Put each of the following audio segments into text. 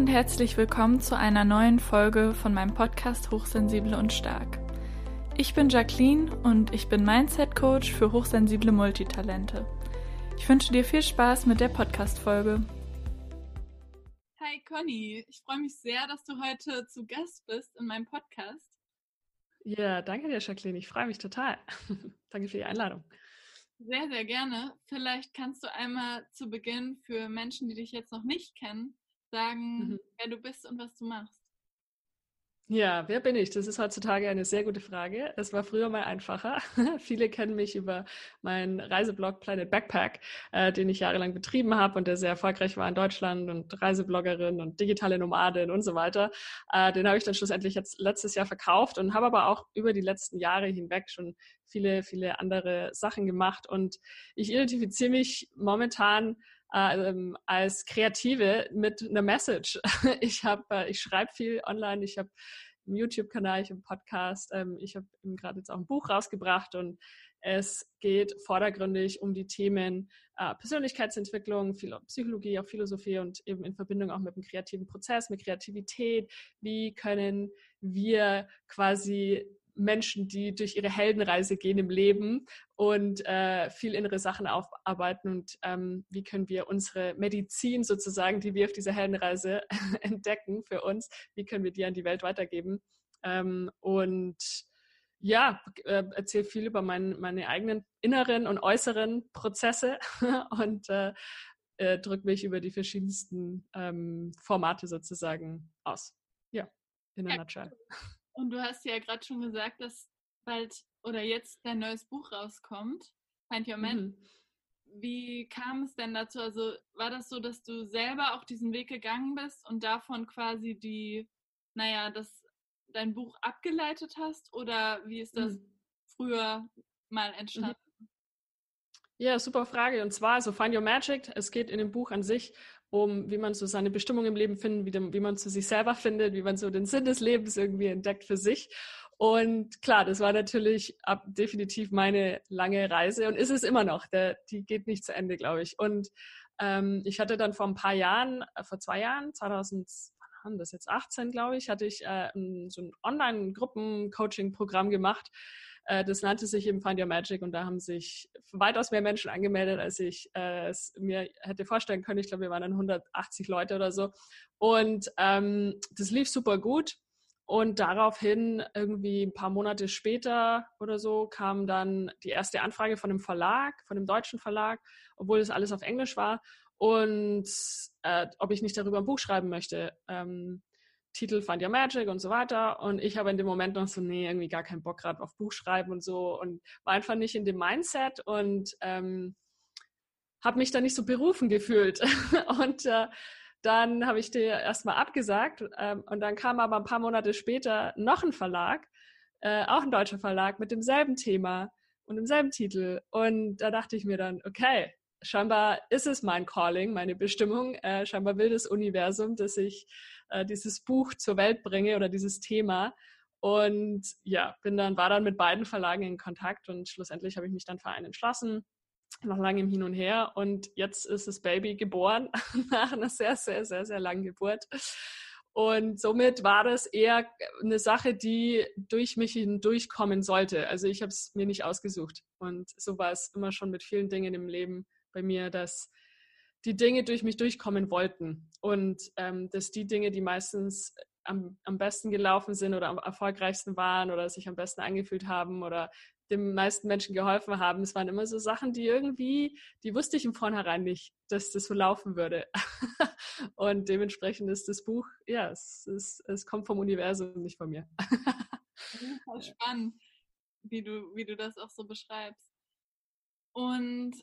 und herzlich willkommen zu einer neuen Folge von meinem Podcast Hochsensible und Stark. Ich bin Jacqueline und ich bin Mindset Coach für hochsensible Multitalente. Ich wünsche dir viel Spaß mit der Podcast-Folge. Hi Conny, ich freue mich sehr, dass du heute zu Gast bist in meinem Podcast. Ja, danke dir, Jacqueline. Ich freue mich total. danke für die Einladung. Sehr, sehr gerne. Vielleicht kannst du einmal zu Beginn für Menschen, die dich jetzt noch nicht kennen, sagen, mhm. wer du bist und was du machst. Ja, wer bin ich? Das ist heutzutage eine sehr gute Frage. Es war früher mal einfacher. Viele kennen mich über meinen Reiseblog Planet Backpack, äh, den ich jahrelang betrieben habe und der sehr erfolgreich war in Deutschland und Reisebloggerin und digitale Nomadin und so weiter. Äh, den habe ich dann schlussendlich jetzt letztes Jahr verkauft und habe aber auch über die letzten Jahre hinweg schon viele, viele andere Sachen gemacht. Und ich identifiziere mich momentan ähm, als Kreative mit einer Message. Ich habe, äh, ich schreibe viel online, ich habe einen YouTube-Kanal, ich habe einen Podcast, ähm, ich habe gerade jetzt auch ein Buch rausgebracht und es geht vordergründig um die Themen äh, Persönlichkeitsentwicklung, Psychologie, auch Philosophie und eben in Verbindung auch mit dem kreativen Prozess, mit Kreativität. Wie können wir quasi Menschen, die durch ihre Heldenreise gehen im Leben und äh, viel innere Sachen aufarbeiten und ähm, wie können wir unsere Medizin sozusagen, die wir auf dieser Heldenreise entdecken für uns, wie können wir die an die Welt weitergeben. Ähm, und ja, äh, erzähle viel über mein, meine eigenen inneren und äußeren Prozesse und äh, äh, drücke mich über die verschiedensten ähm, Formate sozusagen aus. Ja, in a ja, nutshell. Und du hast ja gerade schon gesagt, dass bald oder jetzt dein neues Buch rauskommt, Find Your Man. Mhm. Wie kam es denn dazu? Also war das so, dass du selber auch diesen Weg gegangen bist und davon quasi die, naja, das dein Buch abgeleitet hast? Oder wie ist das mhm. früher mal entstanden? Mhm. Ja, super Frage. Und zwar, also Find Your Magic, es geht in dem Buch an sich um, wie man so seine Bestimmung im Leben findet, wie, wie man zu sich selber findet, wie man so den Sinn des Lebens irgendwie entdeckt für sich. Und klar, das war natürlich ab, definitiv meine lange Reise und ist es immer noch. Der, die geht nicht zu Ende, glaube ich. Und ähm, ich hatte dann vor ein paar Jahren, äh, vor zwei Jahren, 2000, wann das jetzt 18, glaube ich, hatte ich äh, so ein Online-Gruppen-Coaching-Programm gemacht das nannte sich eben Find Your Magic und da haben sich weitaus mehr Menschen angemeldet, als ich äh, es mir hätte vorstellen können. Ich glaube, wir waren dann 180 Leute oder so. Und ähm, das lief super gut. Und daraufhin, irgendwie ein paar Monate später oder so, kam dann die erste Anfrage von einem Verlag, von einem deutschen Verlag, obwohl das alles auf Englisch war. Und äh, ob ich nicht darüber ein Buch schreiben möchte. Ähm, Titel Find Your Magic und so weiter. Und ich habe in dem Moment noch so, nee, irgendwie gar keinen Bock gerade auf Buch schreiben und so und war einfach nicht in dem Mindset und ähm, habe mich da nicht so berufen gefühlt. und äh, dann habe ich dir erstmal abgesagt ähm, und dann kam aber ein paar Monate später noch ein Verlag, äh, auch ein deutscher Verlag mit demselben Thema und demselben Titel. Und da dachte ich mir dann, okay, scheinbar ist es mein Calling, meine Bestimmung. Äh, scheinbar will das Universum, dass ich äh, dieses Buch zur Welt bringe oder dieses Thema. Und ja, bin dann, war dann mit beiden Verlagen in Kontakt und schlussendlich habe ich mich dann für einen entschlossen, nach langem Hin und Her. Und jetzt ist das Baby geboren, nach einer sehr, sehr, sehr, sehr langen Geburt. Und somit war das eher eine Sache, die durch mich hindurchkommen sollte. Also ich habe es mir nicht ausgesucht. Und so war es immer schon mit vielen Dingen im Leben bei mir, dass die Dinge durch mich durchkommen wollten. Und ähm, dass die Dinge, die meistens am, am besten gelaufen sind oder am erfolgreichsten waren oder sich am besten angefühlt haben oder den meisten Menschen geholfen haben. Es waren immer so Sachen, die irgendwie, die wusste ich im Vornherein nicht, dass das so laufen würde. und dementsprechend ist das Buch, ja, es, es, es kommt vom Universum, nicht von mir. Voll spannend, wie du, wie du das auch so beschreibst. Und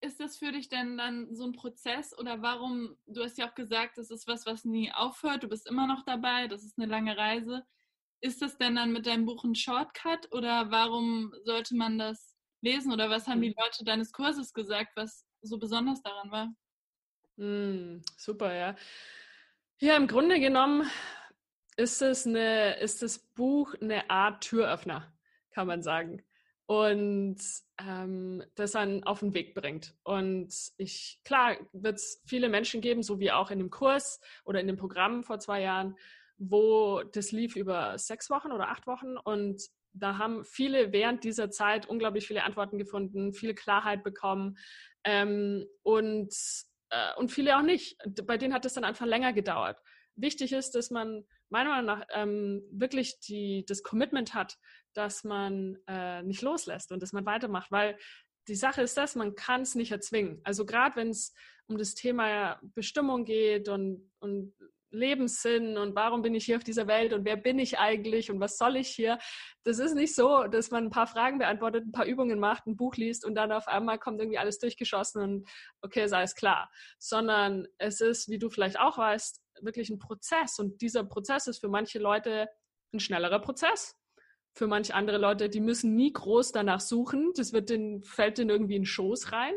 ist das für dich denn dann so ein Prozess oder warum, du hast ja auch gesagt, das ist was, was nie aufhört, du bist immer noch dabei, das ist eine lange Reise. Ist das denn dann mit deinem Buch ein Shortcut oder warum sollte man das lesen oder was haben die Leute deines Kurses gesagt, was so besonders daran war? Mm, super, ja. Ja, im Grunde genommen ist es eine, ist das Buch eine Art Türöffner, kann man sagen. Und ähm, das dann auf den Weg bringt. Und ich, klar, wird es viele Menschen geben, so wie auch in dem Kurs oder in dem Programm vor zwei Jahren, wo das lief über sechs Wochen oder acht Wochen und da haben viele während dieser Zeit unglaublich viele Antworten gefunden, viel Klarheit bekommen ähm, und, äh, und viele auch nicht. Bei denen hat es dann einfach länger gedauert. Wichtig ist, dass man meiner Meinung nach ähm, wirklich die, das Commitment hat, dass man äh, nicht loslässt und dass man weitermacht, weil die Sache ist das, man kann es nicht erzwingen. Also gerade wenn es um das Thema Bestimmung geht und, und Lebenssinn und warum bin ich hier auf dieser Welt und wer bin ich eigentlich und was soll ich hier? Das ist nicht so, dass man ein paar Fragen beantwortet, ein paar Übungen macht, ein Buch liest und dann auf einmal kommt irgendwie alles durchgeschossen und okay, ist alles klar. Sondern es ist, wie du vielleicht auch weißt, wirklich ein Prozess und dieser Prozess ist für manche Leute ein schnellerer Prozess für manche andere Leute, die müssen nie groß danach suchen. Das wird den, fällt denen irgendwie in den Schoß rein.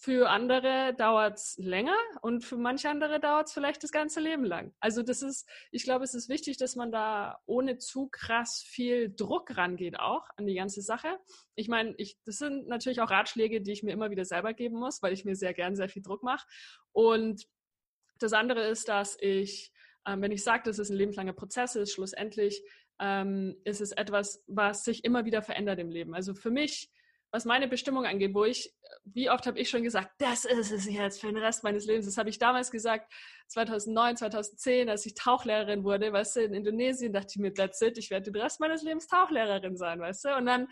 Für andere dauert es länger und für manche andere dauert es vielleicht das ganze Leben lang. Also das ist, ich glaube, es ist wichtig, dass man da ohne zu krass viel Druck rangeht auch an die ganze Sache. Ich meine, ich, das sind natürlich auch Ratschläge, die ich mir immer wieder selber geben muss, weil ich mir sehr gern sehr viel Druck mache. Und das andere ist, dass ich, ähm, wenn ich sage, dass es ein lebenslanger Prozess ist, schlussendlich ähm, ist es etwas, was sich immer wieder verändert im Leben. Also für mich, was meine Bestimmung angeht, wo ich, wie oft habe ich schon gesagt, das ist es jetzt für den Rest meines Lebens. Das habe ich damals gesagt, 2009, 2010, als ich Tauchlehrerin wurde, weißt du, in Indonesien dachte ich mir, that's it, ich werde den Rest meines Lebens Tauchlehrerin sein, weißt du. Und dann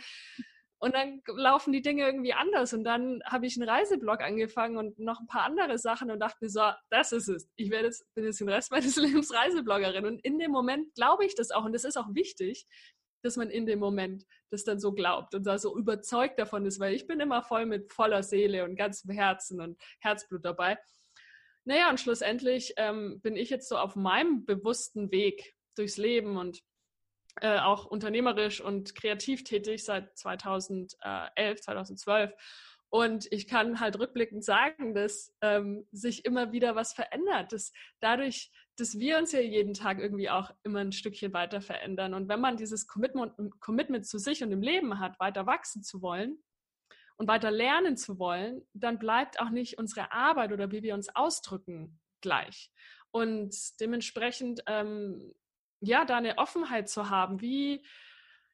und dann laufen die Dinge irgendwie anders. Und dann habe ich einen Reiseblog angefangen und noch ein paar andere Sachen und dachte mir so, das ist es. Ich werde jetzt, bin jetzt den Rest meines Lebens Reisebloggerin. Und in dem Moment glaube ich das auch. Und das ist auch wichtig, dass man in dem Moment das dann so glaubt und da so überzeugt davon ist, weil ich bin immer voll mit voller Seele und ganzem Herzen und Herzblut dabei. Naja, und schlussendlich ähm, bin ich jetzt so auf meinem bewussten Weg durchs Leben und äh, auch unternehmerisch und kreativ tätig seit 2011, 2012. Und ich kann halt rückblickend sagen, dass ähm, sich immer wieder was verändert. Dass dadurch, dass wir uns ja jeden Tag irgendwie auch immer ein Stückchen weiter verändern. Und wenn man dieses Commitment, Commitment zu sich und im Leben hat, weiter wachsen zu wollen und weiter lernen zu wollen, dann bleibt auch nicht unsere Arbeit oder wie wir uns ausdrücken gleich. Und dementsprechend ähm, ja, da eine Offenheit zu haben, wie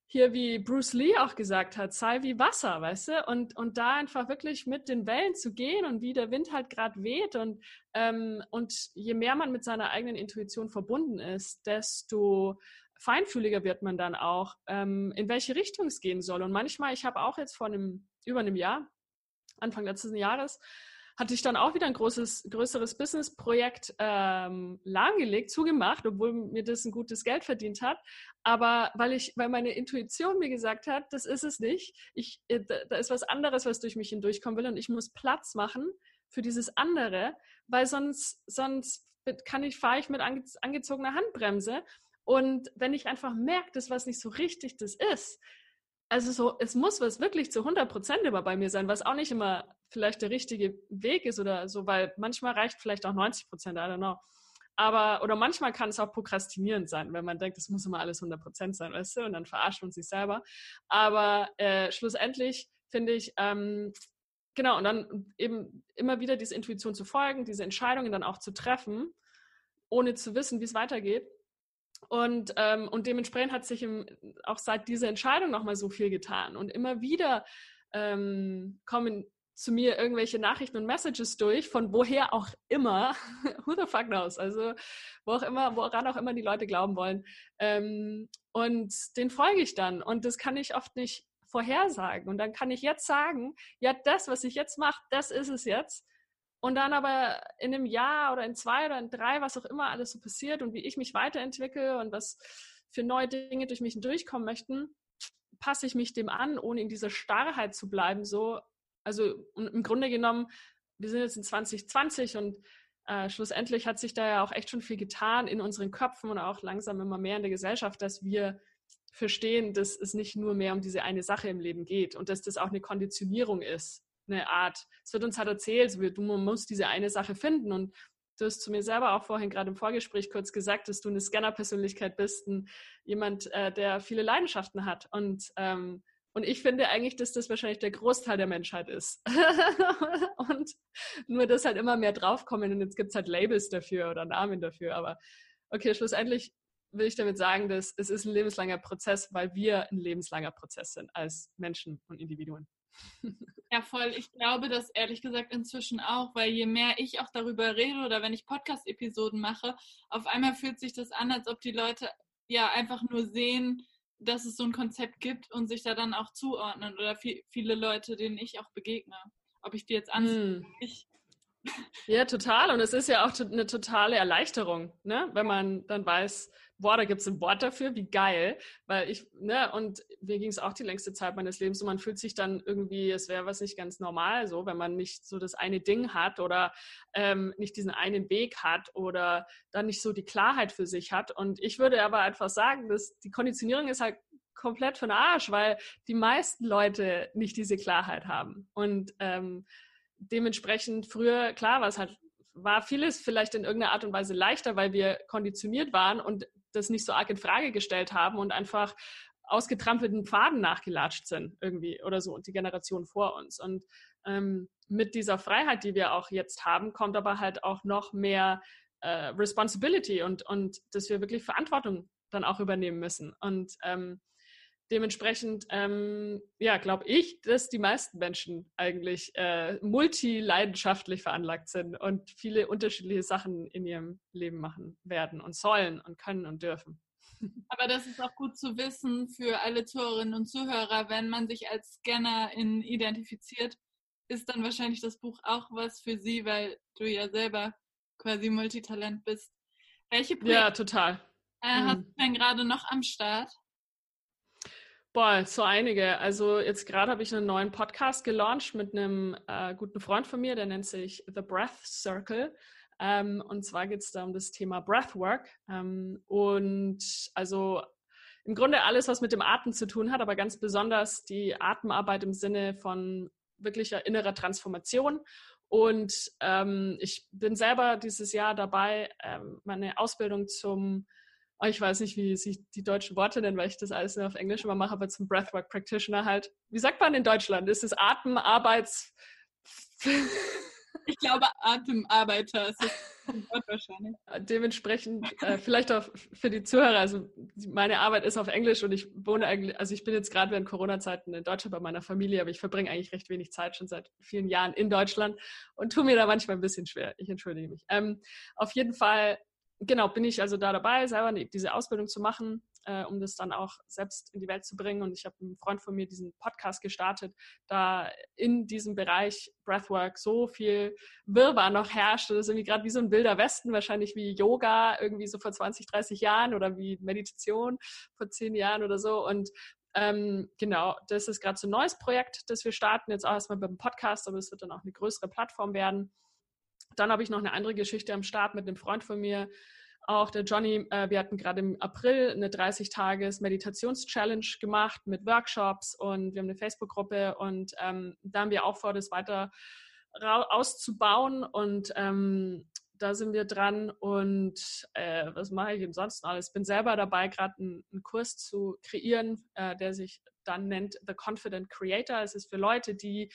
hier, wie Bruce Lee auch gesagt hat, sei wie Wasser, weißt du? Und, und da einfach wirklich mit den Wellen zu gehen und wie der Wind halt gerade weht. Und, ähm, und je mehr man mit seiner eigenen Intuition verbunden ist, desto feinfühliger wird man dann auch, ähm, in welche Richtung es gehen soll. Und manchmal, ich habe auch jetzt vor einem, über einem Jahr, Anfang letzten Jahres, hatte ich dann auch wieder ein großes, größeres Businessprojekt ähm, lahmgelegt, zugemacht, obwohl mir das ein gutes Geld verdient hat. Aber weil ich, weil meine Intuition mir gesagt hat, das ist es nicht. Ich, äh, da ist was anderes, was durch mich hindurchkommen will und ich muss Platz machen für dieses andere, weil sonst, sonst kann ich, fahre ich mit ange, angezogener Handbremse. Und wenn ich einfach merke, dass was nicht so richtig das ist, also so, es muss was wirklich zu 100 Prozent immer bei mir sein, was auch nicht immer vielleicht der richtige Weg ist oder so, weil manchmal reicht vielleicht auch 90 Prozent, I don't know. Aber, oder manchmal kann es auch prokrastinierend sein, wenn man denkt, es muss immer alles 100 Prozent sein, weißt du, und dann verarscht man sich selber. Aber äh, schlussendlich finde ich, ähm, genau, und dann eben immer wieder diese Intuition zu folgen, diese Entscheidungen dann auch zu treffen, ohne zu wissen, wie es weitergeht und, ähm, und dementsprechend hat sich im, auch seit dieser Entscheidung nochmal so viel getan. Und immer wieder ähm, kommen zu mir irgendwelche Nachrichten und Messages durch, von woher auch immer, who the fuck knows, also wo auch immer, woran auch immer die Leute glauben wollen. Ähm, und den folge ich dann. Und das kann ich oft nicht vorhersagen. Und dann kann ich jetzt sagen, ja, das, was ich jetzt mache, das ist es jetzt. Und dann aber in einem Jahr oder in zwei oder in drei, was auch immer alles so passiert und wie ich mich weiterentwickle und was für neue Dinge durch mich durchkommen möchten, passe ich mich dem an, ohne in dieser Starrheit zu bleiben. So, also im Grunde genommen, wir sind jetzt in 2020 und äh, schlussendlich hat sich da ja auch echt schon viel getan in unseren Köpfen und auch langsam immer mehr in der Gesellschaft, dass wir verstehen, dass es nicht nur mehr um diese eine Sache im Leben geht und dass das auch eine Konditionierung ist eine Art, es wird uns halt erzählt, du musst diese eine Sache finden und du hast zu mir selber auch vorhin gerade im Vorgespräch kurz gesagt, dass du eine Scanner-Persönlichkeit bist, ein, jemand, äh, der viele Leidenschaften hat und ähm, Und ich finde eigentlich, dass das wahrscheinlich der Großteil der Menschheit ist. und nur, dass halt immer mehr draufkommen und jetzt gibt es halt Labels dafür oder Namen dafür. Aber okay, schlussendlich will ich damit sagen, dass es ist ein lebenslanger Prozess, weil wir ein lebenslanger Prozess sind als Menschen und Individuen. Ja, voll. Ich glaube das ehrlich gesagt inzwischen auch, weil je mehr ich auch darüber rede oder wenn ich Podcast-Episoden mache, auf einmal fühlt sich das an, als ob die Leute ja einfach nur sehen, dass es so ein Konzept gibt und sich da dann auch zuordnen oder viel, viele Leute, denen ich auch begegne. Ob ich die jetzt ansehe nicht. Ja, total. Und es ist ja auch eine totale Erleichterung, ne? wenn man dann weiß, boah, da gibt es ein Wort dafür, wie geil. Weil ich, ne, und mir ging es auch die längste Zeit meines Lebens und man fühlt sich dann irgendwie, es wäre was nicht ganz normal so, wenn man nicht so das eine Ding hat oder ähm, nicht diesen einen Weg hat oder dann nicht so die Klarheit für sich hat. Und ich würde aber einfach sagen, dass die Konditionierung ist halt komplett von Arsch, weil die meisten Leute nicht diese Klarheit haben. Und ähm, dementsprechend früher, klar, war es halt war vieles vielleicht in irgendeiner Art und Weise leichter, weil wir konditioniert waren und das nicht so arg in Frage gestellt haben und einfach ausgetrampelten Pfaden nachgelatscht sind irgendwie oder so und die Generation vor uns. Und ähm, mit dieser Freiheit, die wir auch jetzt haben, kommt aber halt auch noch mehr äh, Responsibility und, und dass wir wirklich Verantwortung dann auch übernehmen müssen. Und ähm, dementsprechend, ähm, ja, glaube ich, dass die meisten Menschen eigentlich äh, multileidenschaftlich veranlagt sind und viele unterschiedliche Sachen in ihrem Leben machen werden und sollen und können und dürfen. Aber das ist auch gut zu wissen für alle Zuhörerinnen und Zuhörer, wenn man sich als Scannerin identifiziert, ist dann wahrscheinlich das Buch auch was für sie, weil du ja selber quasi Multitalent bist. Welche Projekte ja, total. Äh, hast hm. du denn gerade noch am Start? Boah, so einige. Also jetzt gerade habe ich einen neuen Podcast gelauncht mit einem äh, guten Freund von mir, der nennt sich The Breath Circle. Ähm, und zwar geht es da um das Thema Breathwork. Ähm, und also im Grunde alles, was mit dem Atem zu tun hat, aber ganz besonders die Atemarbeit im Sinne von wirklicher innerer Transformation. Und ähm, ich bin selber dieses Jahr dabei, ähm, meine Ausbildung zum ich weiß nicht, wie sich die deutschen Worte nennen, weil ich das alles nur auf Englisch immer mache, aber zum Breathwork Practitioner halt. Wie sagt man in Deutschland? Ist es Atemarbeits... Ich glaube Atemarbeiter ist das Wort wahrscheinlich. Dementsprechend, äh, vielleicht auch für die Zuhörer, also meine Arbeit ist auf Englisch und ich wohne eigentlich, also ich bin jetzt gerade während Corona-Zeiten in Deutschland bei meiner Familie, aber ich verbringe eigentlich recht wenig Zeit schon seit vielen Jahren in Deutschland und tue mir da manchmal ein bisschen schwer. Ich entschuldige mich. Ähm, auf jeden Fall genau, bin ich also da dabei, selber diese Ausbildung zu machen, äh, um das dann auch selbst in die Welt zu bringen. Und ich habe einen Freund von mir diesen Podcast gestartet, da in diesem Bereich Breathwork so viel Wirrwarr noch herrscht. Das ist irgendwie gerade wie so ein wilder Westen, wahrscheinlich wie Yoga irgendwie so vor 20, 30 Jahren oder wie Meditation vor 10 Jahren oder so. Und ähm, genau, das ist gerade so ein neues Projekt, das wir starten, jetzt auch erstmal beim Podcast, aber es wird dann auch eine größere Plattform werden. Dann habe ich noch eine andere Geschichte am Start mit einem Freund von mir, auch der Johnny. Äh, wir hatten gerade im April eine 30-Tages-Meditations-Challenge gemacht mit Workshops und wir haben eine Facebook-Gruppe und ähm, da haben wir auch vor, das weiter auszubauen und ähm, da sind wir dran und äh, was mache ich ansonsten alles? Bin selber dabei, gerade einen, einen, Kurs zu kreieren, äh, der sich dann nennt The Confident Creator. Es ist für Leute, die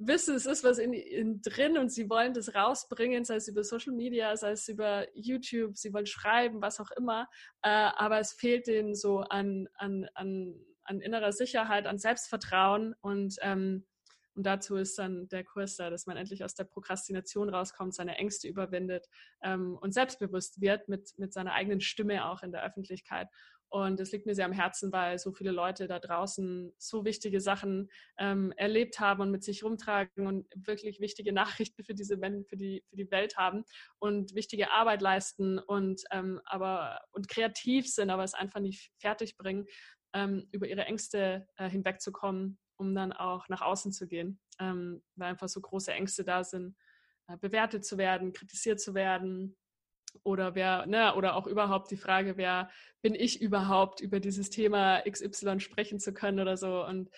wissen, es ist was in, in drin und sie wollen das rausbringen, sei es über Social Media, sei es über YouTube, sie wollen schreiben, was auch immer. Äh, aber es fehlt denen so an, an, an, an innerer Sicherheit, an Selbstvertrauen und ähm, und dazu ist dann der Kurs da, dass man endlich aus der Prokrastination rauskommt, seine Ängste überwindet ähm, und selbstbewusst wird mit, mit seiner eigenen Stimme auch in der Öffentlichkeit. Und es liegt mir sehr am Herzen, weil so viele Leute da draußen so wichtige Sachen ähm, erlebt haben und mit sich rumtragen und wirklich wichtige Nachrichten für diese für die, für die Welt haben und wichtige Arbeit leisten und ähm, aber und kreativ sind, aber es einfach nicht fertig bringen, ähm, über ihre Ängste äh, hinwegzukommen, um dann auch nach außen zu gehen, ähm, weil einfach so große Ängste da sind, äh, bewertet zu werden, kritisiert zu werden, oder wer, ne, oder auch überhaupt die Frage, wer bin ich überhaupt, über dieses Thema XY sprechen zu können oder so. Und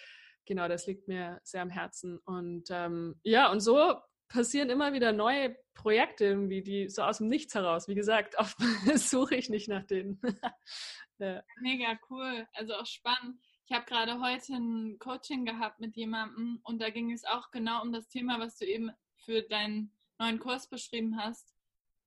genau, das liegt mir sehr am Herzen. Und ähm, ja, und so passieren immer wieder neue Projekte irgendwie, die so aus dem Nichts heraus. Wie gesagt, oft suche ich nicht nach denen. ja. Mega cool, also auch spannend. Ich habe gerade heute ein Coaching gehabt mit jemandem und da ging es auch genau um das Thema, was du eben für deinen neuen Kurs beschrieben hast.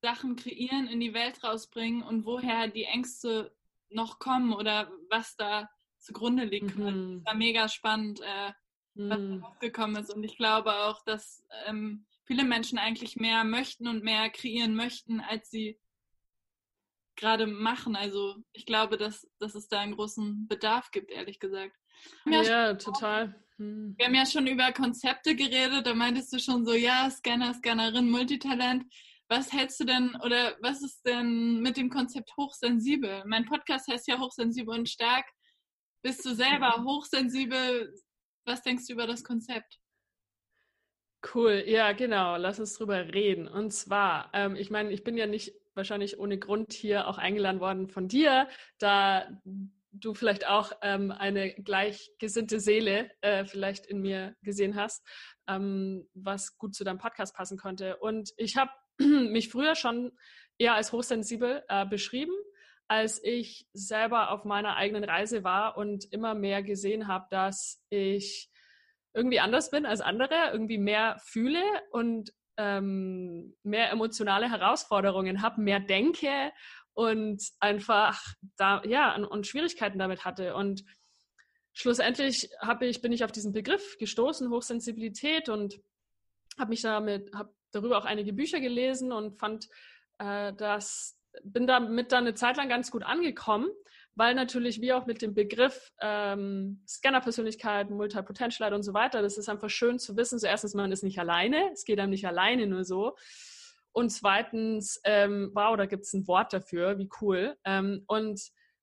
Sachen kreieren, in die Welt rausbringen und woher die Ängste noch kommen oder was da zugrunde liegt. Mhm. Das war mega spannend, äh, was mhm. rausgekommen ist. Und ich glaube auch, dass ähm, viele Menschen eigentlich mehr möchten und mehr kreieren möchten, als sie gerade machen. Also ich glaube, dass, dass es da einen großen Bedarf gibt, ehrlich gesagt. Ja, ja total. Hm. Wir haben ja schon über Konzepte geredet, da meintest du schon so, ja, Scanner, Scannerin, Multitalent. Was hältst du denn oder was ist denn mit dem Konzept hochsensibel? Mein Podcast heißt ja hochsensibel und stark. Bist du selber hochsensibel? Was denkst du über das Konzept? Cool, ja, genau. Lass uns drüber reden. Und zwar, ähm, ich meine, ich bin ja nicht wahrscheinlich ohne Grund hier auch eingeladen worden von dir, da du vielleicht auch ähm, eine gleichgesinnte Seele äh, vielleicht in mir gesehen hast, ähm, was gut zu deinem Podcast passen konnte. Und ich habe mich früher schon eher als hochsensibel äh, beschrieben, als ich selber auf meiner eigenen Reise war und immer mehr gesehen habe, dass ich irgendwie anders bin als andere, irgendwie mehr fühle und ähm, mehr emotionale Herausforderungen habe, mehr denke und einfach da ja und Schwierigkeiten damit hatte. Und schlussendlich habe ich bin ich auf diesen Begriff gestoßen Hochsensibilität und habe mich damit habe darüber auch einige Bücher gelesen und fand äh, das bin damit dann eine Zeit lang ganz gut angekommen weil natürlich wie auch mit dem Begriff ähm, Scanner-Persönlichkeit, Multipotentialite und so weiter, das ist einfach schön zu wissen. So erstens, man ist nicht alleine, es geht einem nicht alleine nur so. Und zweitens, ähm, wow, da gibt es ein Wort dafür, wie cool. Ähm, und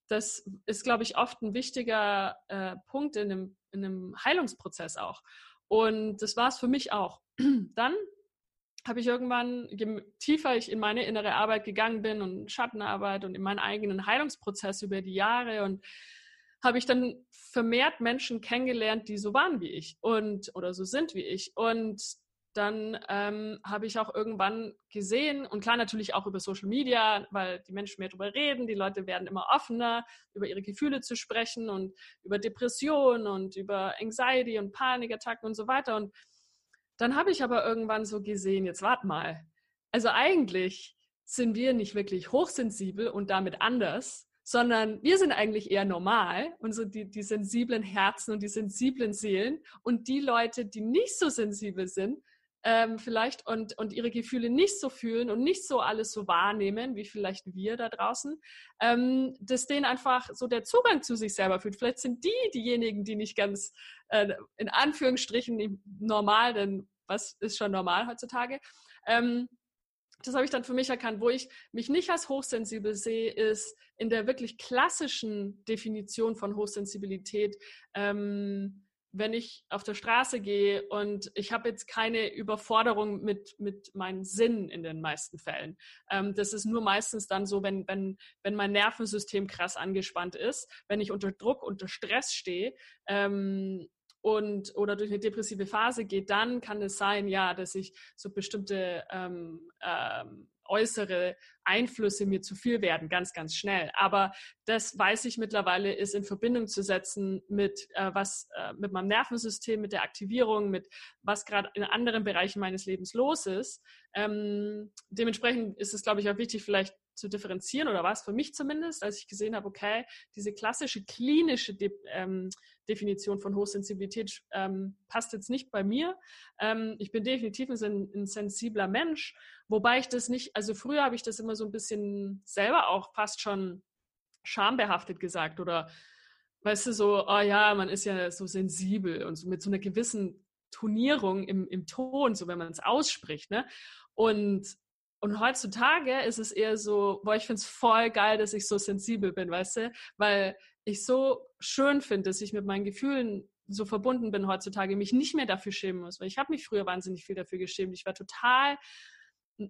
das ist, glaube ich, oft ein wichtiger äh, Punkt in einem, in einem Heilungsprozess auch. Und das war es für mich auch. Dann habe ich irgendwann, je tiefer ich in meine innere Arbeit gegangen bin und Schattenarbeit und in meinen eigenen Heilungsprozess über die Jahre und habe ich dann vermehrt Menschen kennengelernt, die so waren wie ich und oder so sind wie ich. Und dann ähm, habe ich auch irgendwann gesehen, und klar natürlich auch über Social Media, weil die Menschen mehr darüber reden, die Leute werden immer offener, über ihre Gefühle zu sprechen und über Depressionen und über Anxiety und Panikattacken und so weiter. Und dann habe ich aber irgendwann so gesehen, jetzt wart mal. Also eigentlich sind wir nicht wirklich hochsensibel und damit anders, sondern wir sind eigentlich eher normal und die, die sensiblen Herzen und die sensiblen Seelen und die Leute, die nicht so sensibel sind, ähm, vielleicht und, und ihre Gefühle nicht so fühlen und nicht so alles so wahrnehmen, wie vielleicht wir da draußen, ähm, dass denen einfach so der Zugang zu sich selber fühlt. Vielleicht sind die diejenigen, die nicht ganz äh, in Anführungsstrichen normal, denn was ist schon normal heutzutage. Ähm, das habe ich dann für mich erkannt. Wo ich mich nicht als hochsensibel sehe, ist in der wirklich klassischen Definition von Hochsensibilität. Ähm, wenn ich auf der Straße gehe und ich habe jetzt keine Überforderung mit, mit meinen Sinnen in den meisten Fällen. Ähm, das ist nur meistens dann so, wenn, wenn, wenn mein Nervensystem krass angespannt ist, wenn ich unter Druck, unter Stress stehe, ähm, und oder durch eine depressive Phase geht, dann kann es sein, ja, dass ich so bestimmte ähm, ähm, äußere Einflüsse mir zu viel werden, ganz, ganz schnell. Aber das weiß ich mittlerweile, ist in Verbindung zu setzen mit äh, was äh, mit meinem Nervensystem, mit der Aktivierung, mit was gerade in anderen Bereichen meines Lebens los ist. Ähm, dementsprechend ist es, glaube ich, auch wichtig, vielleicht zu differenzieren oder war es für mich zumindest, als ich gesehen habe, okay, diese klassische klinische De ähm, Definition von Hochsensibilität ähm, passt jetzt nicht bei mir. Ähm, ich bin definitiv ein, ein, sensibler Mensch, wobei ich das nicht, also früher habe ich das immer so ein bisschen selber auch fast schon schambehaftet gesagt oder weißt du, so, oh ja, man ist ja so sensibel und so mit so einer gewissen Tonierung im, im Ton, so wenn man es ausspricht, ne? Und und heutzutage ist es eher so, boah, ich finde es voll geil, dass ich so sensibel bin, weißt du? Weil ich so schön finde, dass ich mit meinen Gefühlen so verbunden bin heutzutage, mich nicht mehr dafür schämen muss. Weil ich habe mich früher wahnsinnig viel dafür geschämt. Ich war total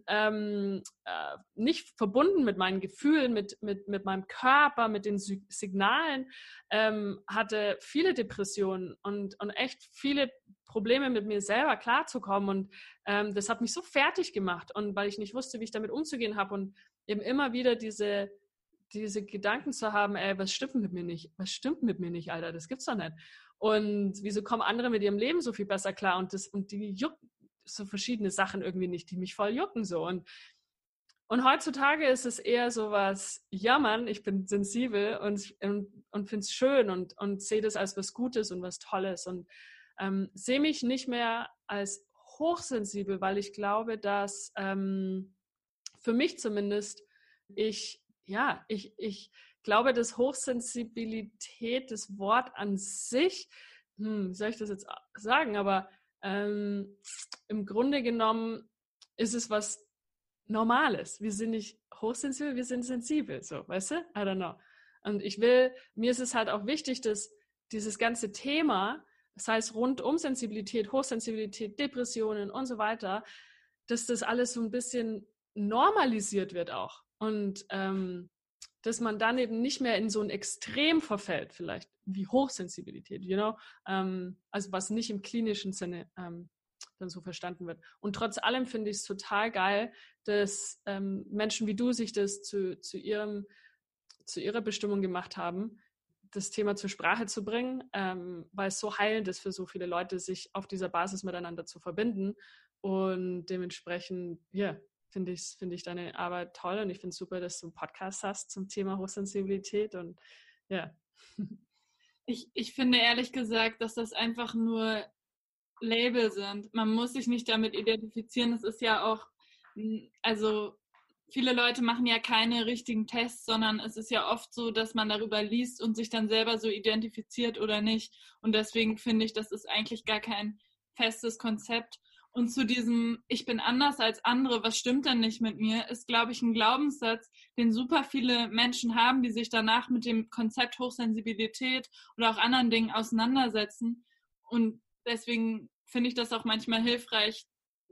ähm, äh, nicht verbunden mit meinen Gefühlen, mit, mit, mit meinem Körper, mit den Signalen, ähm, hatte viele Depressionen und, und echt viele Probleme mit mir selber klarzukommen. Und ähm, das hat mich so fertig gemacht. Und weil ich nicht wusste, wie ich damit umzugehen habe und eben immer wieder diese diese Gedanken zu haben, ey, was stimmt mit mir nicht? Was stimmt mit mir nicht, Alter? Das gibt's doch nicht. Und wieso kommen andere mit ihrem Leben so viel besser klar? Und das, und die jucken so verschiedene Sachen irgendwie nicht, die mich voll jucken so. Und, und heutzutage ist es eher so was, ja Mann, ich bin sensibel und, und, und finde es schön und, und sehe das als was Gutes und was Tolles und ähm, sehe mich nicht mehr als hochsensibel, weil ich glaube, dass ähm, für mich zumindest ich, ja, ich, ich glaube, dass Hochsensibilität, das Wort an sich, hm, wie soll ich das jetzt sagen, aber ähm, im Grunde genommen ist es was Normales. Wir sind nicht hochsensibel, wir sind sensibel, so, weißt du? I don't know. Und ich will, mir ist es halt auch wichtig, dass dieses ganze Thema, das heißt rund um Sensibilität, Hochsensibilität, Depressionen und so weiter, dass das alles so ein bisschen normalisiert wird auch. Und ähm, dass man dann eben nicht mehr in so ein Extrem verfällt, vielleicht wie Hochsensibilität, you know, ähm, also was nicht im klinischen Sinne ähm, dann so verstanden wird. Und trotz allem finde ich es total geil, dass ähm, Menschen wie du sich das zu, zu, ihrem, zu ihrer Bestimmung gemacht haben, das Thema zur Sprache zu bringen, ähm, weil es so heilend ist für so viele Leute, sich auf dieser Basis miteinander zu verbinden. Und dementsprechend, ja, finde ich, find ich deine Arbeit toll und ich finde es super, dass du einen Podcast hast zum Thema Hochsensibilität und ja. Ich, ich finde ehrlich gesagt, dass das einfach nur Label sind. Man muss sich nicht damit identifizieren. Es ist ja auch, also viele Leute machen ja keine richtigen Tests, sondern es ist ja oft so, dass man darüber liest und sich dann selber so identifiziert oder nicht. Und deswegen finde ich, das ist eigentlich gar kein festes Konzept. Und zu diesem, ich bin anders als andere, was stimmt denn nicht mit mir, ist, glaube ich, ein Glaubenssatz, den super viele Menschen haben, die sich danach mit dem Konzept Hochsensibilität oder auch anderen Dingen auseinandersetzen. Und deswegen finde ich das auch manchmal hilfreich,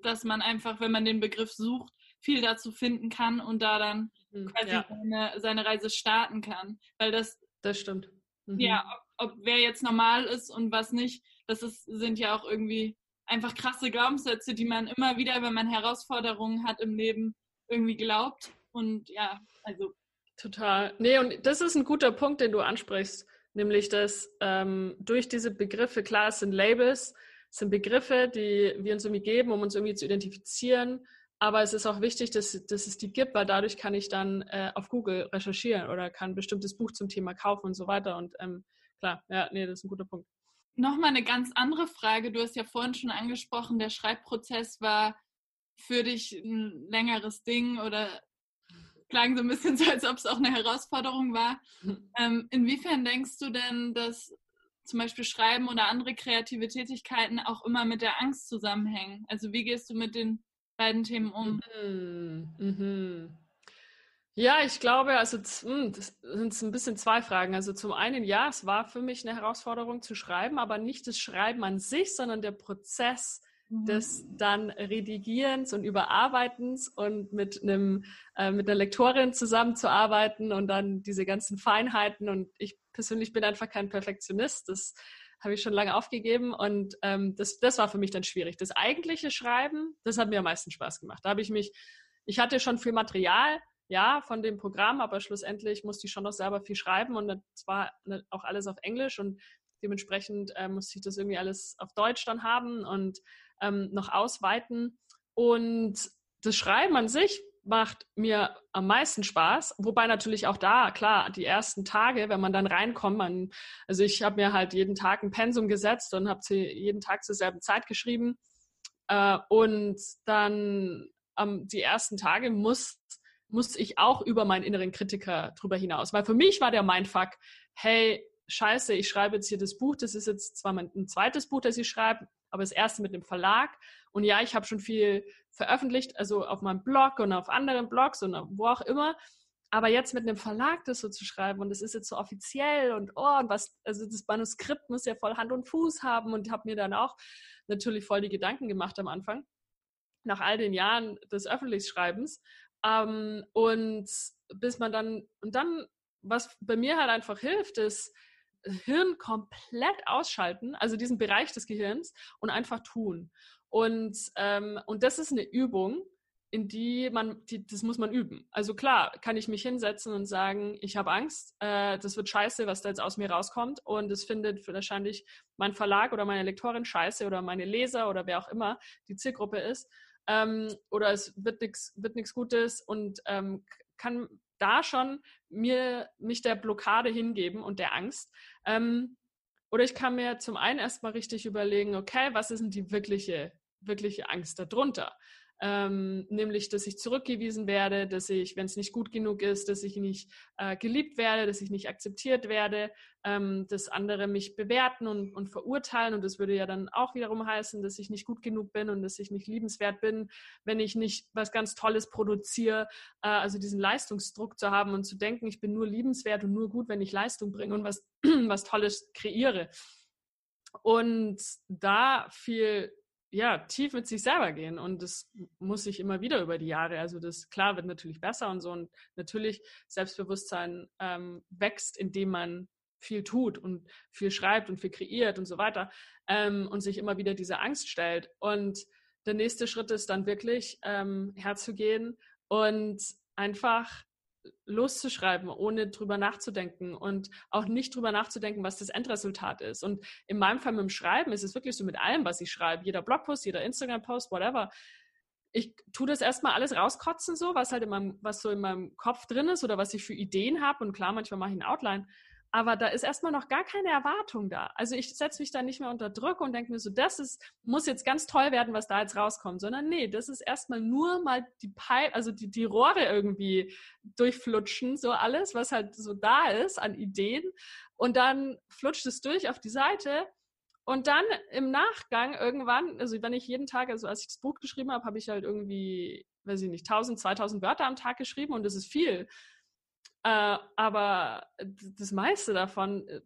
dass man einfach, wenn man den Begriff sucht, viel dazu finden kann und da dann mhm, quasi ja. seine, seine, Reise starten kann. Weil das. Das stimmt. Mhm. Ja, ob, ob, wer jetzt normal ist und was nicht, das ist, sind ja auch irgendwie einfach krasse Glaubenssätze, die man immer wieder, wenn man Herausforderungen hat im Leben, irgendwie glaubt. Und ja, also. Total. Nee, und das ist ein guter Punkt, den du ansprichst, nämlich dass ähm, durch diese Begriffe, klar, es sind Labels, es sind Begriffe, die wir uns irgendwie geben, um uns irgendwie zu identifizieren. Aber es ist auch wichtig, dass, dass es die gibt, weil dadurch kann ich dann äh, auf Google recherchieren oder kann ein bestimmtes Buch zum Thema kaufen und so weiter. Und ähm, klar, ja, nee, das ist ein guter Punkt. Nochmal eine ganz andere Frage. Du hast ja vorhin schon angesprochen, der Schreibprozess war für dich ein längeres Ding oder klang so ein bisschen so, als ob es auch eine Herausforderung war. Ähm, inwiefern denkst du denn, dass zum Beispiel Schreiben oder andere kreative Tätigkeiten auch immer mit der Angst zusammenhängen? Also wie gehst du mit den beiden Themen um? Mhm. Mhm. Ja, ich glaube, also hm, das sind ein bisschen zwei Fragen. Also zum einen, ja, es war für mich eine Herausforderung zu schreiben, aber nicht das Schreiben an sich, sondern der Prozess mhm. des dann Redigierens und Überarbeitens und mit einem äh, mit einer Lektorin zusammenzuarbeiten und dann diese ganzen Feinheiten. Und ich persönlich bin einfach kein Perfektionist. Das habe ich schon lange aufgegeben und ähm, das, das war für mich dann schwierig. Das eigentliche Schreiben, das hat mir am meisten Spaß gemacht. Da habe ich mich, ich hatte schon viel Material, ja, von dem Programm, aber schlussendlich musste ich schon noch selber viel schreiben und das war auch alles auf Englisch und dementsprechend äh, musste ich das irgendwie alles auf Deutsch dann haben und ähm, noch ausweiten. Und das Schreiben an sich macht mir am meisten Spaß, wobei natürlich auch da, klar, die ersten Tage, wenn man dann reinkommt, man, also ich habe mir halt jeden Tag ein Pensum gesetzt und habe jeden Tag zur selben Zeit geschrieben äh, und dann ähm, die ersten Tage muss muss ich auch über meinen inneren Kritiker drüber hinaus. Weil für mich war der Mindfuck, hey, scheiße, ich schreibe jetzt hier das Buch, das ist jetzt zwar mein, ein zweites Buch, das ich schreibe, aber das erste mit dem Verlag. Und ja, ich habe schon viel veröffentlicht, also auf meinem Blog und auf anderen Blogs und wo auch immer. Aber jetzt mit einem Verlag das so zu schreiben und das ist jetzt so offiziell und oh, und was, also das Manuskript muss ja voll Hand und Fuß haben und habe mir dann auch natürlich voll die Gedanken gemacht am Anfang, nach all den Jahren des Öffentlichschreibens. Ähm, und bis man dann, und dann, was bei mir halt einfach hilft, ist, Hirn komplett ausschalten, also diesen Bereich des Gehirns und einfach tun. Und, ähm, und das ist eine Übung, in die man, die, das muss man üben. Also klar, kann ich mich hinsetzen und sagen, ich habe Angst, äh, das wird scheiße, was da jetzt aus mir rauskommt und es findet wahrscheinlich mein Verlag oder meine Lektorin scheiße oder meine Leser oder wer auch immer die Zielgruppe ist. Ähm, oder es wird nichts wird nix Gutes und ähm, kann da schon mir mich der Blockade hingeben und der Angst. Ähm, oder ich kann mir zum einen erstmal richtig überlegen, okay, was ist denn die wirkliche, wirkliche Angst darunter? Ähm, nämlich dass ich zurückgewiesen werde, dass ich, wenn es nicht gut genug ist, dass ich nicht äh, geliebt werde, dass ich nicht akzeptiert werde, ähm, dass andere mich bewerten und, und verurteilen. Und das würde ja dann auch wiederum heißen, dass ich nicht gut genug bin und dass ich nicht liebenswert bin, wenn ich nicht was ganz Tolles produziere. Äh, also diesen Leistungsdruck zu haben und zu denken, ich bin nur liebenswert und nur gut, wenn ich Leistung bringe und was, was Tolles kreiere. Und da viel ja, tief mit sich selber gehen. Und das muss sich immer wieder über die Jahre. Also das, klar, wird natürlich besser und so. Und natürlich Selbstbewusstsein ähm, wächst, indem man viel tut und viel schreibt und viel kreiert und so weiter. Ähm, und sich immer wieder diese Angst stellt. Und der nächste Schritt ist dann wirklich ähm, herzugehen und einfach loszuschreiben, ohne drüber nachzudenken und auch nicht drüber nachzudenken, was das Endresultat ist. Und in meinem Fall mit dem Schreiben ist es wirklich so mit allem, was ich schreibe, jeder Blogpost, jeder Instagram-Post, whatever. Ich tue das erstmal alles rauskotzen, so, was halt in meinem, was so in meinem Kopf drin ist oder was ich für Ideen habe. Und klar, manchmal mache ich ein Outline. Aber da ist erstmal noch gar keine Erwartung da. Also ich setze mich da nicht mehr unter Druck und denke mir so, das ist, muss jetzt ganz toll werden, was da jetzt rauskommt, sondern nee, das ist erstmal nur mal die Pipe, also die, die Rohre irgendwie durchflutschen, so alles, was halt so da ist an Ideen. Und dann flutscht es durch auf die Seite. Und dann im Nachgang irgendwann, also wenn ich jeden Tag, also als ich das Buch geschrieben habe, habe ich halt irgendwie, weiß ich nicht, 1000, 2000 Wörter am Tag geschrieben und das ist viel. Äh, aber das meiste davon äh,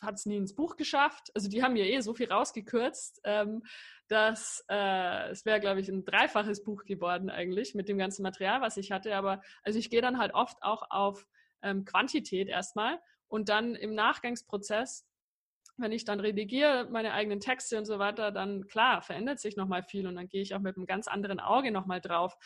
hat es nie ins Buch geschafft. Also die haben ja eh so viel rausgekürzt, ähm, dass äh, es wäre, glaube ich, ein dreifaches Buch geworden eigentlich mit dem ganzen Material, was ich hatte. Aber also ich gehe dann halt oft auch auf ähm, Quantität erstmal und dann im Nachgangsprozess wenn ich dann redigiere, meine eigenen Texte und so weiter, dann klar, verändert sich nochmal viel und dann gehe ich auch mit einem ganz anderen Auge nochmal drauf.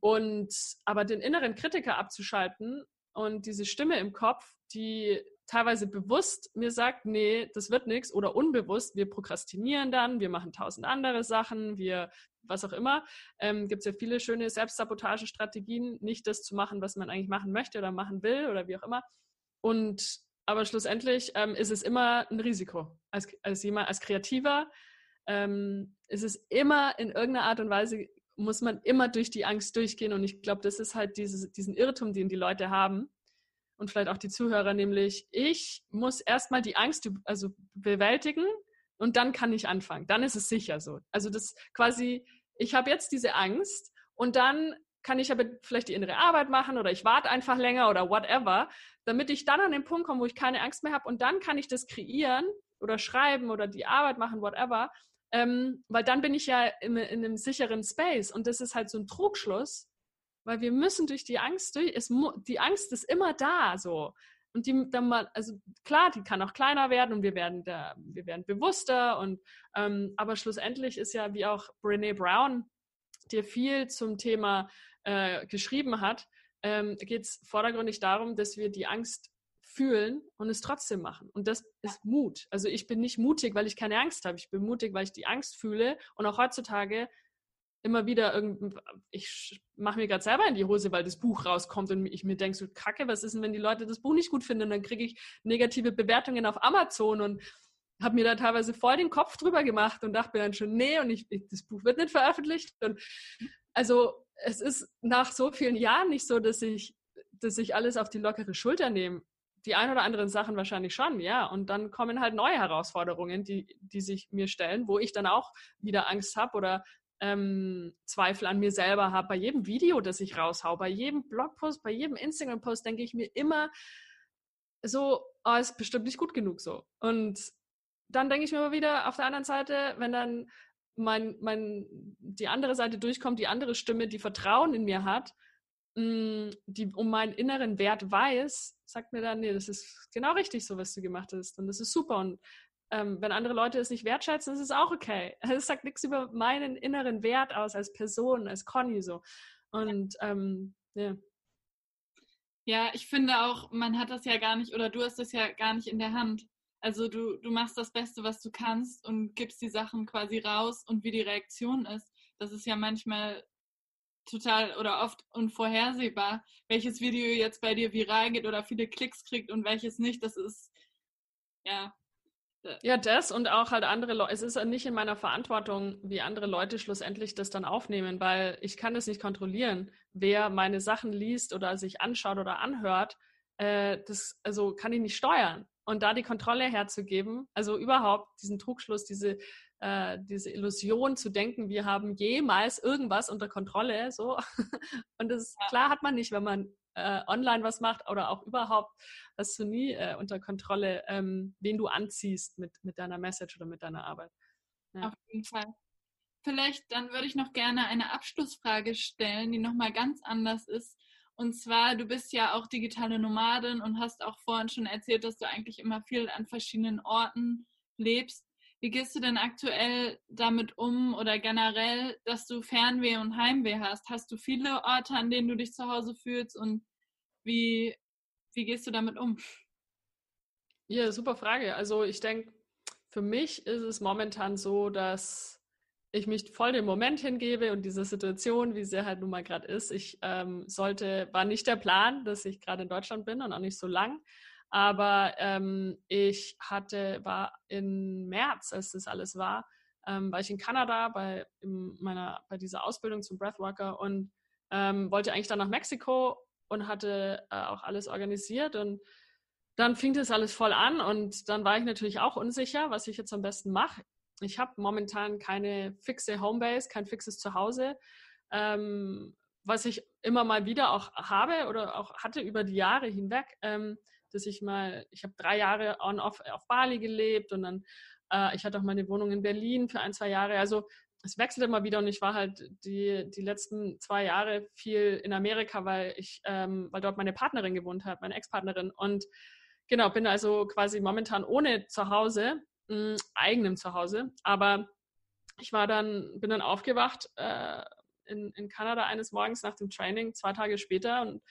Und aber den inneren Kritiker abzuschalten und diese Stimme im Kopf, die teilweise bewusst mir sagt, nee, das wird nichts oder unbewusst, wir prokrastinieren dann, wir machen tausend andere Sachen, wir was auch immer. Ähm, Gibt es ja viele schöne Selbstsabotagestrategien, nicht das zu machen, was man eigentlich machen möchte oder machen will oder wie auch immer. Und aber schlussendlich ähm, ist es immer ein Risiko. Als, als jemand, als Kreativer ähm, ist es immer in irgendeiner Art und Weise muss man immer durch die Angst durchgehen. Und ich glaube, das ist halt dieses, diesen Irrtum, den die Leute haben und vielleicht auch die Zuhörer, nämlich ich muss erstmal die Angst also bewältigen und dann kann ich anfangen. Dann ist es sicher so. Also das quasi, ich habe jetzt diese Angst und dann kann ich aber vielleicht die innere Arbeit machen oder ich warte einfach länger oder whatever, damit ich dann an den Punkt komme, wo ich keine Angst mehr habe und dann kann ich das kreieren oder schreiben oder die Arbeit machen, whatever. Ähm, weil dann bin ich ja in, in, einem sicheren Space und das ist halt so ein Trugschluss, weil wir müssen durch die Angst durch, es, die Angst ist immer da so. Und die dann mal, also klar, die kann auch kleiner werden und wir werden da, wir werden bewusster und ähm, aber schlussendlich ist ja, wie auch Brene Brown, dir viel zum Thema äh, geschrieben hat, ähm, geht es vordergründig darum, dass wir die Angst fühlen und es trotzdem machen. Und das ist Mut. Also ich bin nicht mutig, weil ich keine Angst habe. Ich bin mutig, weil ich die Angst fühle. Und auch heutzutage immer wieder irgend, ich mache mir gerade selber in die Hose, weil das Buch rauskommt und ich mir denke so, kacke, was ist denn, wenn die Leute das Buch nicht gut finden? Dann kriege ich negative Bewertungen auf Amazon und habe mir da teilweise voll den Kopf drüber gemacht und dachte mir dann schon, nee, und ich, ich, das Buch wird nicht veröffentlicht. Und also es ist nach so vielen Jahren nicht so, dass ich, dass ich alles auf die lockere Schulter nehme die ein oder anderen Sachen wahrscheinlich schon, ja. Und dann kommen halt neue Herausforderungen, die, die sich mir stellen, wo ich dann auch wieder Angst habe oder ähm, Zweifel an mir selber habe. Bei jedem Video, das ich raushau, bei jedem Blogpost, bei jedem Instagram-Post denke ich mir immer so, oh, ist bestimmt nicht gut genug so. Und dann denke ich mir immer wieder auf der anderen Seite, wenn dann mein, mein, die andere Seite durchkommt, die andere Stimme, die Vertrauen in mir hat, die um meinen inneren Wert weiß, sagt mir dann, nee, das ist genau richtig so, was du gemacht hast. Und das ist super. Und ähm, wenn andere Leute es nicht wertschätzen, ist es auch okay. Es sagt nichts über meinen inneren Wert aus als Person, als Conny so. Und ähm, ja. Ja, ich finde auch, man hat das ja gar nicht, oder du hast das ja gar nicht in der Hand. Also du, du machst das Beste, was du kannst und gibst die Sachen quasi raus und wie die Reaktion ist. Das ist ja manchmal total oder oft unvorhersehbar, welches Video jetzt bei dir viral geht oder viele Klicks kriegt und welches nicht. Das ist ja ja, das und auch halt andere Leute. Es ist nicht in meiner Verantwortung, wie andere Leute schlussendlich das dann aufnehmen, weil ich kann es nicht kontrollieren, wer meine Sachen liest oder sich anschaut oder anhört. Äh, das also kann ich nicht steuern. Und da die Kontrolle herzugeben, also überhaupt diesen Trugschluss, diese äh, diese Illusion zu denken, wir haben jemals irgendwas unter Kontrolle, so. Und das ja. klar hat man nicht, wenn man äh, online was macht oder auch überhaupt, hast du nie äh, unter Kontrolle, ähm, wen du anziehst mit, mit deiner Message oder mit deiner Arbeit. Ja. Auf jeden Fall. Vielleicht dann würde ich noch gerne eine Abschlussfrage stellen, die nochmal ganz anders ist. Und zwar, du bist ja auch digitale Nomadin und hast auch vorhin schon erzählt, dass du eigentlich immer viel an verschiedenen Orten lebst. Wie gehst du denn aktuell damit um oder generell, dass du Fernweh und Heimweh hast? Hast du viele Orte, an denen du dich zu Hause fühlst und wie, wie gehst du damit um? Ja, super Frage. Also ich denke, für mich ist es momentan so, dass ich mich voll dem Moment hingebe und diese Situation, wie sie halt nun mal gerade ist. Ich ähm, sollte, war nicht der Plan, dass ich gerade in Deutschland bin und auch nicht so lang. Aber ähm, ich hatte, war im März, als das alles war, ähm, war ich in Kanada bei meiner, bei dieser Ausbildung zum Breathworker und ähm, wollte eigentlich dann nach Mexiko und hatte äh, auch alles organisiert und dann fing das alles voll an und dann war ich natürlich auch unsicher, was ich jetzt am besten mache. Ich habe momentan keine fixe Homebase, kein fixes Zuhause. Ähm, was ich immer mal wieder auch habe oder auch hatte über die Jahre hinweg. Ähm, dass ich mal, ich habe drei Jahre on-off auf Bali gelebt und dann, äh, ich hatte auch meine Wohnung in Berlin für ein, zwei Jahre. Also es wechselt immer wieder und ich war halt die, die letzten zwei Jahre viel in Amerika, weil ich, ähm, weil dort meine Partnerin gewohnt hat, meine Ex-Partnerin. Und genau, bin also quasi momentan ohne Zuhause, mh, eigenem Zuhause. Aber ich war dann, bin dann aufgewacht äh, in, in Kanada eines Morgens nach dem Training, zwei Tage später und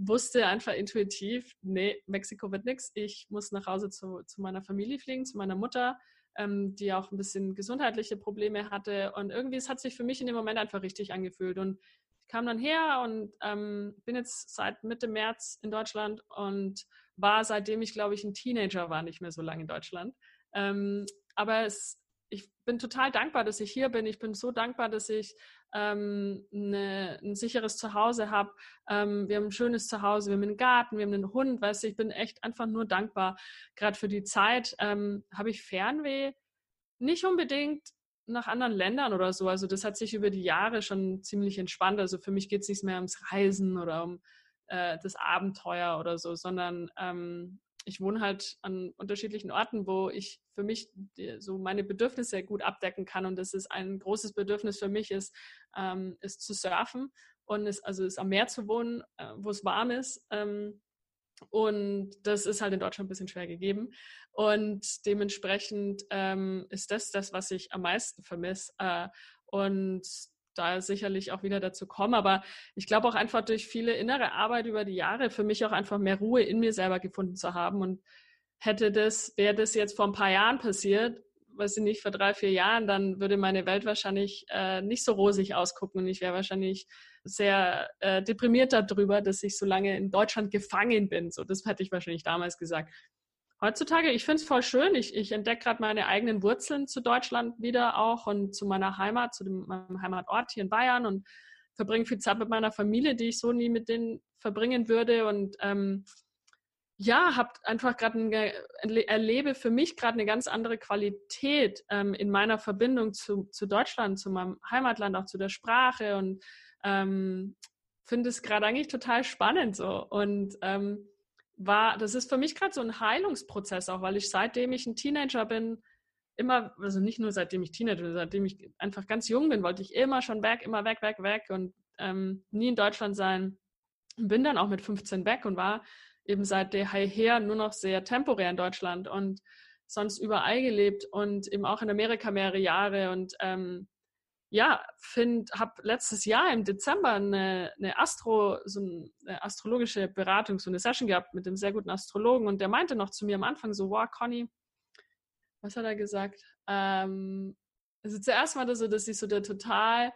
wusste einfach intuitiv, nee, Mexiko wird nichts. Ich muss nach Hause zu, zu meiner Familie fliegen, zu meiner Mutter, ähm, die auch ein bisschen gesundheitliche Probleme hatte. Und irgendwie, es hat sich für mich in dem Moment einfach richtig angefühlt. Und ich kam dann her und ähm, bin jetzt seit Mitte März in Deutschland und war seitdem ich, glaube ich, ein Teenager war, nicht mehr so lange in Deutschland. Ähm, aber es, ich bin total dankbar, dass ich hier bin. Ich bin so dankbar, dass ich ähm, eine, ein sicheres Zuhause habe. Ähm, wir haben ein schönes Zuhause, wir haben einen Garten, wir haben einen Hund, weißt du, ich bin echt einfach nur dankbar. Gerade für die Zeit ähm, habe ich Fernweh. Nicht unbedingt nach anderen Ländern oder so. Also das hat sich über die Jahre schon ziemlich entspannt. Also für mich geht es nicht mehr ums Reisen oder um äh, das Abenteuer oder so, sondern ähm, ich wohne halt an unterschiedlichen Orten, wo ich für mich die, so meine Bedürfnisse gut abdecken kann. Und das ist ein großes Bedürfnis für mich, ist, ähm, ist zu surfen und ist, also ist am Meer zu wohnen, äh, wo es warm ist. Ähm, und das ist halt in Deutschland ein bisschen schwer gegeben. Und dementsprechend ähm, ist das das, was ich am meisten vermisse. Äh, und da sicherlich auch wieder dazu kommen. Aber ich glaube auch einfach durch viele innere Arbeit über die Jahre für mich auch einfach mehr Ruhe in mir selber gefunden zu haben. Und hätte das, wäre das jetzt vor ein paar Jahren passiert, weiß ich nicht, vor drei, vier Jahren, dann würde meine Welt wahrscheinlich äh, nicht so rosig ausgucken und ich wäre wahrscheinlich sehr äh, deprimiert darüber, dass ich so lange in Deutschland gefangen bin. So, das hätte ich wahrscheinlich damals gesagt. Heutzutage, ich finde es voll schön. Ich, ich entdecke gerade meine eigenen Wurzeln zu Deutschland wieder auch und zu meiner Heimat, zu dem, meinem Heimatort hier in Bayern und verbringe viel Zeit mit meiner Familie, die ich so nie mit denen verbringen würde. Und ähm, ja, habe einfach gerade erlebe für mich gerade eine ganz andere Qualität ähm, in meiner Verbindung zu, zu Deutschland, zu meinem Heimatland, auch zu der Sprache und ähm, finde es gerade eigentlich total spannend so. Und ähm, war, das ist für mich gerade so ein Heilungsprozess auch, weil ich seitdem ich ein Teenager bin, immer, also nicht nur seitdem ich Teenager bin, seitdem ich einfach ganz jung bin, wollte ich immer schon weg, immer weg, weg, weg und ähm, nie in Deutschland sein. Bin dann auch mit 15 weg und war eben seit der her nur noch sehr temporär in Deutschland und sonst überall gelebt und eben auch in Amerika mehrere Jahre und ähm, ja, finde, habe letztes Jahr im Dezember eine, eine Astro, so eine astrologische Beratung, so eine Session gehabt mit einem sehr guten Astrologen und der meinte noch zu mir am Anfang so, wow, Conny, was hat er gesagt? Ähm, also zuerst das so, dass ich so der total,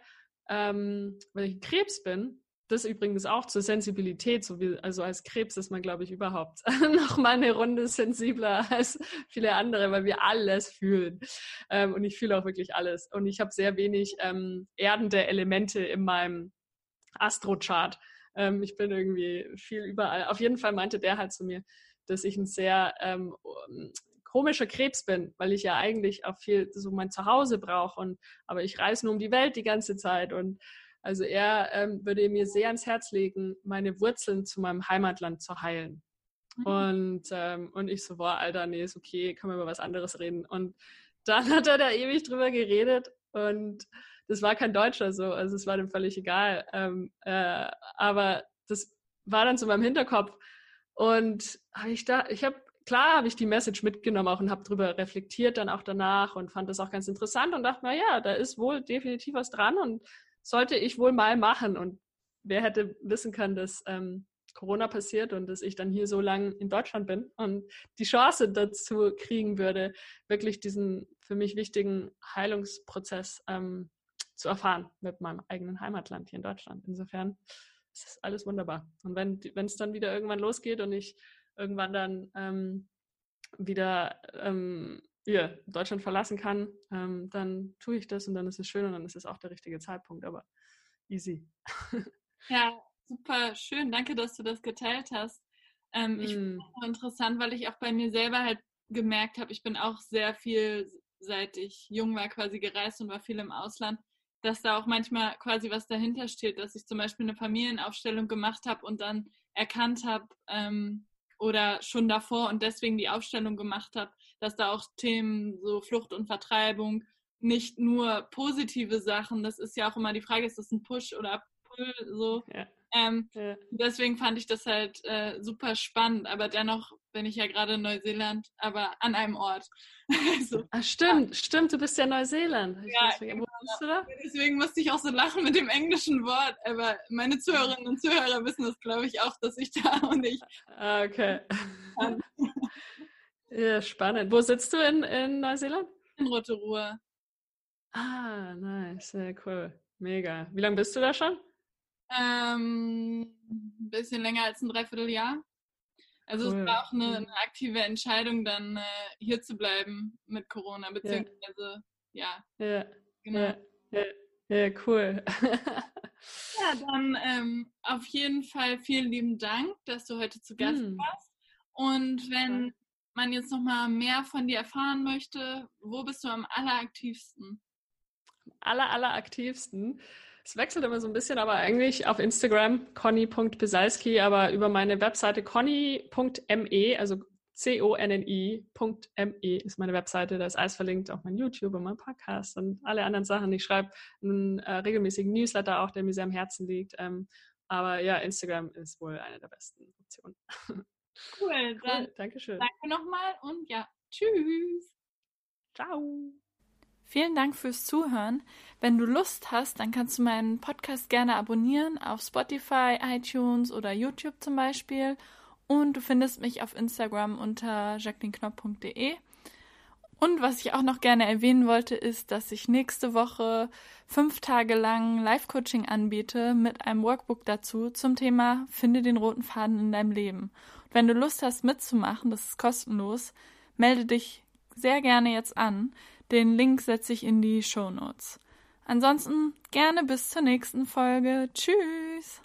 ähm, weil ich Krebs bin, das übrigens auch zur Sensibilität, so wie, also als Krebs ist man, glaube ich, überhaupt noch mal eine Runde sensibler als viele andere, weil wir alles fühlen. Ähm, und ich fühle auch wirklich alles. Und ich habe sehr wenig ähm, erdende Elemente in meinem Astrochart. Ähm, ich bin irgendwie viel überall. Auf jeden Fall meinte der halt zu mir, dass ich ein sehr ähm, komischer Krebs bin, weil ich ja eigentlich auch viel so mein Zuhause brauche aber ich reise nur um die Welt die ganze Zeit und also er ähm, würde mir sehr ans Herz legen, meine Wurzeln zu meinem Heimatland zu heilen. Mhm. Und, ähm, und ich so, boah, Alter, nee, ist okay, können wir über was anderes reden. Und dann hat er da ewig drüber geredet und das war kein Deutscher so, also es war dem völlig egal. Ähm, äh, aber das war dann zu meinem Hinterkopf. Und hab ich da, ich habe, klar habe ich die Message mitgenommen auch und habe drüber reflektiert dann auch danach und fand das auch ganz interessant und dachte mir, ja, da ist wohl definitiv was dran und sollte ich wohl mal machen. Und wer hätte wissen können, dass ähm, Corona passiert und dass ich dann hier so lange in Deutschland bin und die Chance dazu kriegen würde, wirklich diesen für mich wichtigen Heilungsprozess ähm, zu erfahren mit meinem eigenen Heimatland hier in Deutschland. Insofern ist das alles wunderbar. Und wenn es dann wieder irgendwann losgeht und ich irgendwann dann ähm, wieder ähm, ja, Deutschland verlassen kann, ähm, dann tue ich das und dann ist es schön und dann ist es auch der richtige Zeitpunkt, aber easy. Ja, super schön. Danke, dass du das geteilt hast. Ähm, mm. Ich finde es interessant, weil ich auch bei mir selber halt gemerkt habe, ich bin auch sehr viel, seit ich jung war, quasi gereist und war viel im Ausland, dass da auch manchmal quasi was dahinter steht, dass ich zum Beispiel eine Familienaufstellung gemacht habe und dann erkannt habe, ähm, oder schon davor und deswegen die Aufstellung gemacht habe, dass da auch Themen so Flucht und Vertreibung nicht nur positive Sachen, das ist ja auch immer die Frage, ist das ein Push oder Pull so. Ja. Ähm, ja. Deswegen fand ich das halt äh, super spannend, aber dennoch bin ich ja gerade in Neuseeland, aber an einem Ort. also, Ach, stimmt, ja. stimmt, du bist ja Neuseeland. Ja, genau. Deswegen musste ich auch so lachen mit dem englischen Wort, aber meine Zuhörerinnen und Zuhörer wissen das, glaube ich, auch, dass ich da und ich. Ah, okay. ja, spannend. Wo sitzt du in, in Neuseeland? In Rotorua. Ah, nice, sehr cool. Mega. Wie lange bist du da schon? Ähm, ein bisschen länger als ein Dreivierteljahr. Also cool. es war auch eine, eine, aktive Entscheidung, dann äh, hier zu bleiben mit Corona, beziehungsweise ja. Ja, genau. ja, ja, ja cool. ja, dann ähm, auf jeden Fall vielen lieben Dank, dass du heute zu Gast mm. warst. Und wenn man jetzt noch mal mehr von dir erfahren möchte, wo bist du am alleraktivsten? Am aller, alleraktivsten? Es wechselt immer so ein bisschen, aber eigentlich auf Instagram conny.pesalski, aber über meine Webseite conny.me, also C-O-N-N-I.me ist meine Webseite, da ist alles verlinkt, auch mein YouTube und mein Podcast und alle anderen Sachen. Ich schreibe einen äh, regelmäßigen Newsletter auch, der mir sehr am Herzen liegt. Ähm, aber ja, Instagram ist wohl eine der besten Optionen. Cool, dann cool, Dankeschön. Danke nochmal und ja, tschüss. Ciao. Vielen Dank fürs Zuhören. Wenn du Lust hast, dann kannst du meinen Podcast gerne abonnieren auf Spotify, iTunes oder YouTube zum Beispiel. Und du findest mich auf Instagram unter jacquelineknopp.de. Und was ich auch noch gerne erwähnen wollte, ist, dass ich nächste Woche fünf Tage lang Live-Coaching anbiete mit einem Workbook dazu zum Thema Finde den roten Faden in deinem Leben. Und wenn du Lust hast mitzumachen, das ist kostenlos, melde dich sehr gerne jetzt an. Den Link setze ich in die Show Notes. Ansonsten gerne bis zur nächsten Folge. Tschüss!